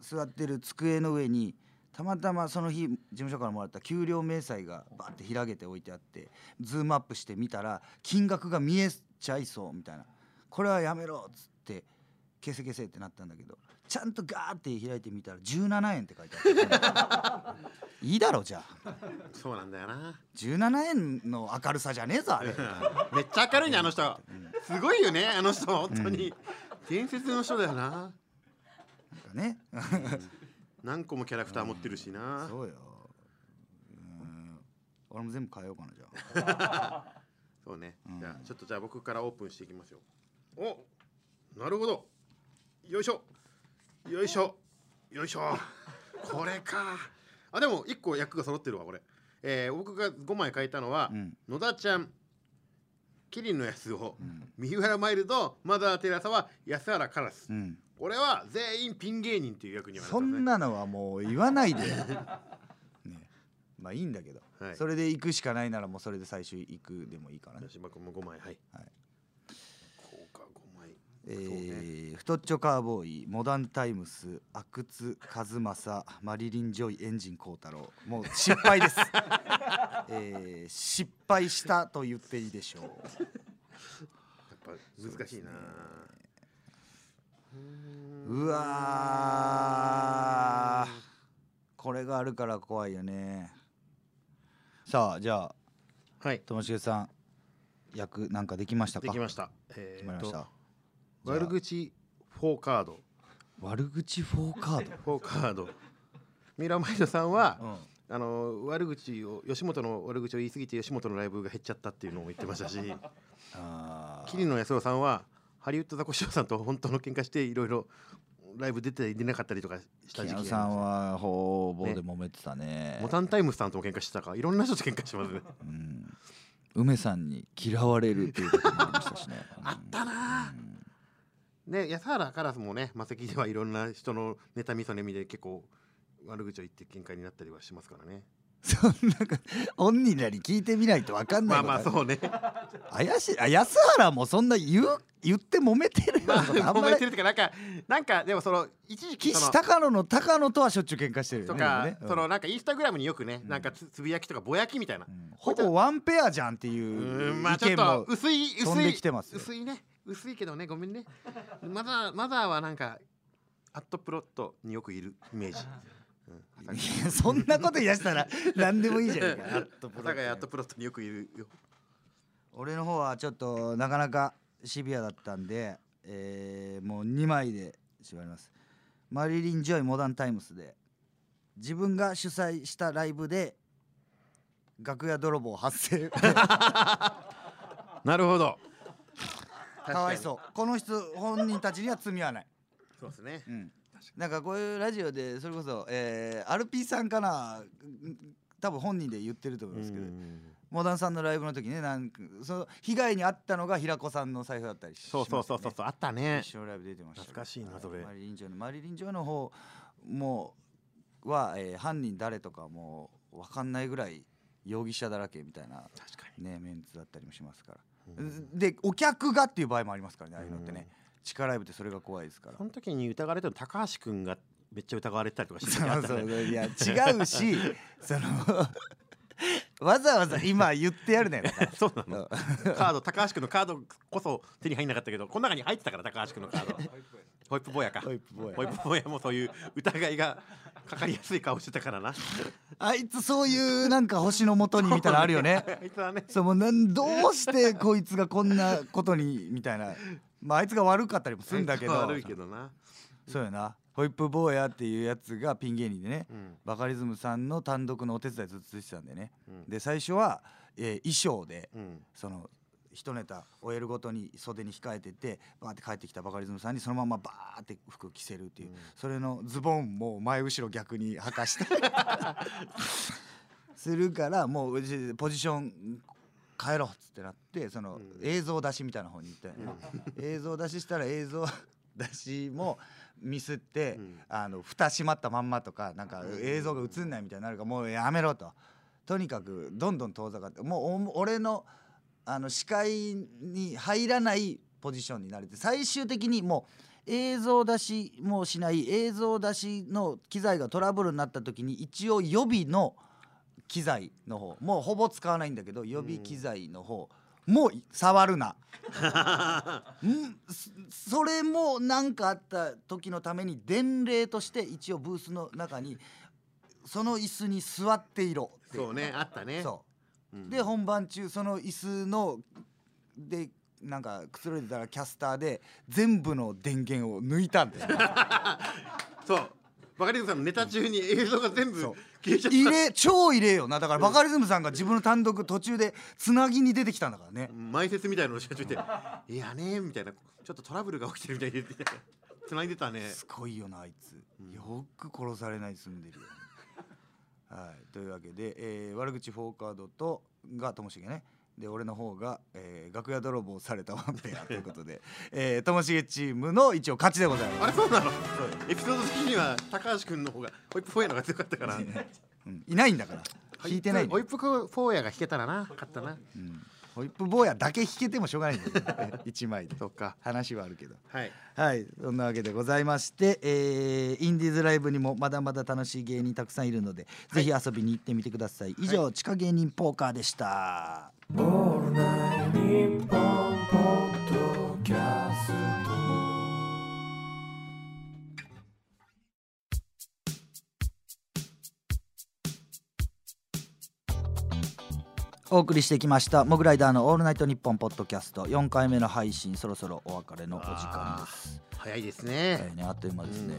座ってる机の上にたまたまその日事務所からもらった給料明細がバーって開けて置いてあってズームアップして見たら金額が見えちゃいそうみたいな「これはやめろ」っつって「消せ消せ」ってなったんだけどちゃんとガーって開いてみたら17円って書いてあるいいだろじゃあ。そうなんだよな。17円の明るさじゃねえぞあれ。めっちゃ明るいねあの人。すごいよねあの人本当に。伝説の人だよな。ね。何個もキャラクター持ってるしな。そうよ。うん。俺も全部変えようかなじゃあ。そうね。うん。じゃあちょっとじゃあ僕からオープンしていきますよ。おなるほど。よいしょよいしょ。よいしょ。これか。あでも1個役が揃ってるわこれ。えー僕が5枚書いたのは、うん。野田ちゃんキリンの安尾、ん。三浦マイルドマザー・テレサは安原カラス、うん。これは全員ピン芸人っていう役にはそんなのはもう言わないで。よ ね。まあいいんだけど、はい。それで行くしかないならもうそれで最終行くでもいいかな。じゃあ芝君も5枚はい、はい。こうか5枚え太っちょカーボーイモダンタイムス阿久津和正マリリン・ジョイエンジン幸太郎もう失敗です、えー失敗したと言っていいでしょう。やっぱ難しいな、うわー。これがあるから怖いよね。さあじゃあはい。ともしげさん役なんかできましたか？できました。えーと決まりました悪口4カード。悪口4カード？4カード。ミラーマイドさんは、うん。あの悪口を吉本の悪口を言い過ぎて吉本のライブが減っちゃったっていうのを言ってましたし。桐野安郎さんはハリウッドザコシショウさんと本当の喧嘩していろいろライブ出て出なかったりとかした時期がさんは方々で揉めてたね。モタンタイムスさんとも喧嘩してたかいろんな人と喧嘩してますね。うん。梅さんに嫌われるっていうこともありましたしね。あったなで安原カラスもね魔石ではいろんな人の妬みそねみで結構悪口を言って喧嘩になったりはしますからね。そんな本人らに聞いてみないと分かんなまあいことまあそうね。怪しい。あ安原もそんな言う言って揉めてるようまあなことあん 揉めてるっていうかなんかなんかでもその一時期そ岸の高野の高野とはしょっちゅう喧嘩してるよねとか、ね。うん。そのなんかインスタグラムによくね、なんかつつぶやきとかぼやきみたいな、うん。ほぼワンペアじゃんってういう意見も薄い飛んで薄いきてますよ。薄いね薄いけどねごめんね。マザーマザーはなんかアットプロットによくいるイメージ、うん、いやそんなこと言い出したら 何でもいいじゃんか。アットプロ佐賀アットプロットによくいるよ。俺の方はちょっとなかなかシビアだったんで、えーもう2枚で縛ります。マリリン・ジョイ・モダン・タイムスで自分が主催したライブで楽屋泥棒発生。なるほどかわいそう。この人本人たちには罪はない、そうですね。うん、なんかこういうラジオでそれこそ、えー、アルピーさんかなうん多分本人で言ってると思いますけどモダンさんのライブの時ねなんかその被害に遭ったのが平子さんの財布だったりしそうそうそうそうそうあったね。一緒のライブ出てましたけど。懐かしいなそれ。マリリン・ジョイのマリリン・ジョイの方もは、えー犯人誰とかもう分かんないぐらい容疑者だらけみたいな確かに。ねメンツだったりもしますから、でお客がっていう場合もありますからねああいうのってね、地下ライブってそれが怖いですから。その時に疑われてる高橋君がめっちゃ疑われてたりとかしてそうた時あそうったねいや違うし その わざわざ今言ってやるね そうなの。カード高橋君のカードこそ手に入んなかったけどこの中に入ってたから高橋君のカードホイップ坊やか。ホイップ坊やホイップ坊やもそういう疑いがかかりやすい顔してたからな。あいつそういうなんか星のもとにみたいなのあるよね。あいつはね。そうもうなんどうしてこいつがこんなことにみたいな。まああいつが悪かったりもするんだけど。悪いけどな。そうやな。ホイップ坊やっていうやつがピン芸人でね、うん。バカリズムさんの単独のお手伝いずっとしてたんでね、うん。で最初は、えー衣装で、うん。その一ネタ終えるごとに袖に控えててバーって帰ってきたバカリズムさんにそのままバーって服着せるっていう、それのズボンも前後ろ逆に履かして。するからもうポジション変えろっつってなってその映像出しみたいな方に行ったんや。な、映像出ししたら映像出しもミスって、ん。あの蓋閉まったまんまとかなんか映像が映んないみたいになるからもうやめろと。とにかくどんどん遠ざかってもうお俺のあの視界に入らないポジションになれて最終的にもう映像出しもしない映像出しの機材がトラブルになった時に一応予備の機材の方もうほぼ使わないんだけど予備機材の方もう触るな。んそそれも何かあった時のために伝令として一応ブースの中にその椅子に座っていろってそうねあったね。そう、うんで本番中その椅子のでなんかくつろいでたらキャスターで全部の電源を抜いたんですよ。そう。バカリズムさんのネタ中に映像が全部消えちゃった。入れ超入れよな。だからバカリズムさんが自分の単独途中でつなぎに出てきたんだからね。前説みたいなのをし始めて「いやね」みたいな。ちょっとトラブルが起きてるみたいで。つないでたね。すごいよなあいつ、よく殺されないで済んでるよ、はい。というわけで、えー悪口フォーカードとがともしげね。で俺の方が、えー楽屋泥棒されたワンペアということで、えーともしげチームの一応勝ちでございます。あれそうなの？エピソード的には高橋君の方がホイップフォーヤの方が強かったから。うん。いないんだから。弾い。てないホイップフォーヤが弾けたらな勝ったなホイップ坊やだけ弾けてもしょうがないんだよね。一枚で。そっか話はあるけど。はい。はい。そんなわけでございまして、えーインディーズライブにもまだまだ楽しい芸人たくさんいるので、ぜひ遊びに行ってみてください。以上、地下芸人ポーカーでしたお送りしてきましたモグライダーのオールナイトニッポンポッドキャスト4回目の配信そろそろお別れのお時間です早いですねはいね、あっという間ですね。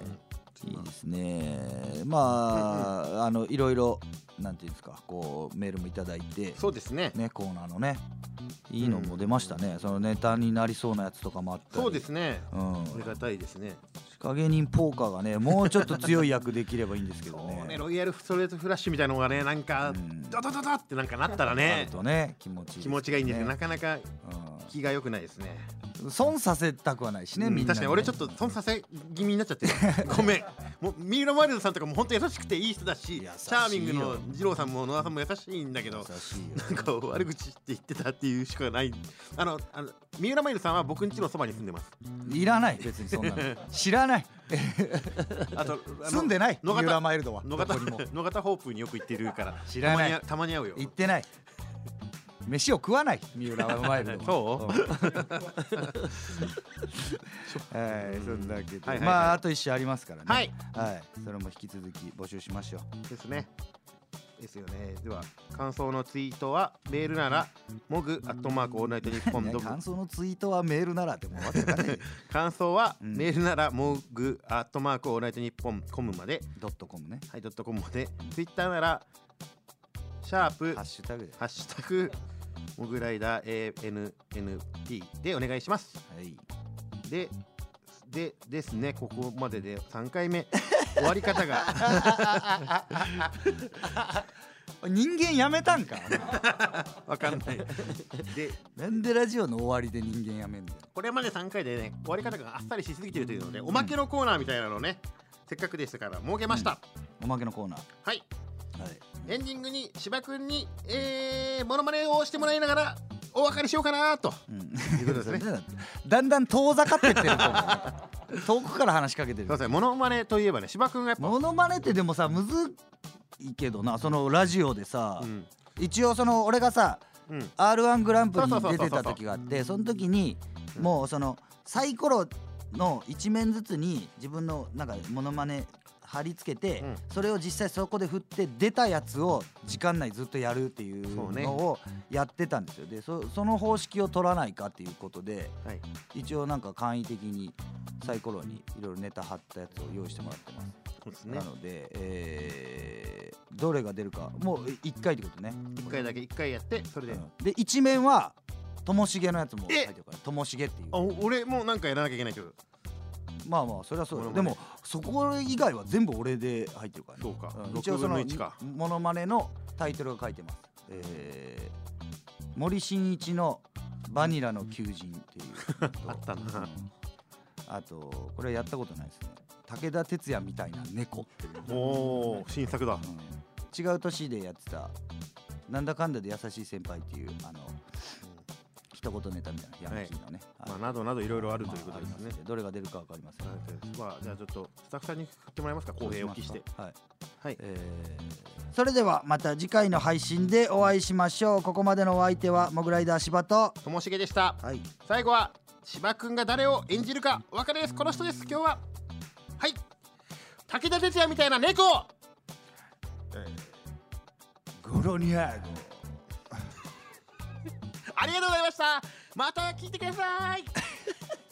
いいですね。まあ、あのいろいろなんていうんですか、こうメールもいただいて、そうですねねコーナーのね、いいのも出ましたね。そのネタになりそうなやつとかもあったり。そうですねうん。ありがたいですね仕掛け人ポーカーがね、もうちょっと強い役できればいいんですけどね。ね。ロイヤルストレートフラッシュみたいなのがねなんかうん。ドドドドってなんかなったらあねるとね、気持ちいいね、気持ちがいいんですけどなかなかうん。気が良くないですね。損させたくはないしね、みんな確かに俺ちょっと損させ気味になっちゃってる。ごめんもう三浦マイルドさんとかも本当優しくていい人だしチャーミングの二郎さんも野田さんも優しいんだけどなんか悪口って言ってたっていうしかない。あのあの三浦マイルドさんは僕ん家のそばに住んでます。いらない別にそんなの。知らない。あと住んでない。三野方浦マイルドは。野方野方ホープによく行ってるから。知らない。たまに会うよ。行ってない飯を食わない。三浦マイルドは そう？うん。はいそんなわけで。まああと一週ありますからね。はい。はい。それも引き続き募集しましょう。ですね。ですよね。では感想のツイートはメールならモグアットマークオールナイトニッポンねドブ感想のツイートはメールならってもうわけわかんない感想はうん。メールならモグアットマークオールナイトニッポンコムまで。ドットコムね。はいドットコムまで。ツイッターならシャープハッシュタグで。ハッシュタグモグライダー ANNP でお願いします。はい。ででですね。ここまでで3回目。終わり方が。人間やめたんか？わかんない。でなんでラジオの終わりで人間やめんだよこれまで3回でね終わり方があっさりしすぎてるというのでおまけのコーナーみたいなのをねせっかくでしたから設けました、おまけのコーナー。はいはいエンディングに芝くんにえー、モノマネをしてもらいながらお別れしようかなと。うん。いうことですね。だんだん遠ざかってってると思う。遠くから話しかけてる。そうですね。モノマネといえばね芝くんがやっぱ、モノマネってでもさむずいけどな。そのラジオでさ、うん。一応その俺がさうん、r 1グランプリに出てた時があってその時にうん。もうそのサイコロの一面ずつに自分のなんかモノマネ貼り付けて、うん。それを実際そこで振って出たやつを時間内ずっとやるっていうそうね。のをやってたんですよ。でそその方式を取らないかっていうことではい。一応なんか簡易的にサイコロにいろいろネタ貼ったやつを用意してもらってます、そうですね。なので、えーどれが出るかもう1回ってことね。一回だけ一回やってそれで、うんで一面はともしげのやつも書いえてるからともしげっていう。あ俺もうなんかやらなきゃいけないけどまあまあそれはそうでモノマもそこ以外は全部俺で入ってるからね。そうか。ん。一応そ6の分の1か。モノマネのタイトルが書いてます、えー森進一の「バニラの求人」っていう。あったな。うん。あとこれやったことないですね。武田鉄矢みたいな猫っていうおお新作だ。うん。違う年でやってたなんだかんだで優しい先輩っていうあの一言ネタみたいなヤンキーのね、はい。まあなどなどいろいろあるということまあありますですね。んでどれが出るかわかりません。はい。まあじゃあちょっとスタッフさんに振ってもらえますか。公平を期して。はい、はい。えーそれではまた次回の配信でお会いしましょう。ここまでのお相手はモグライダー柴とともしげでした。はい。最後は芝くんが誰を演じるかお別れですこの人です。今日ははい。武田鉄矢みたいな猫ゴロニャーゴありがとうございました。また聞いてください。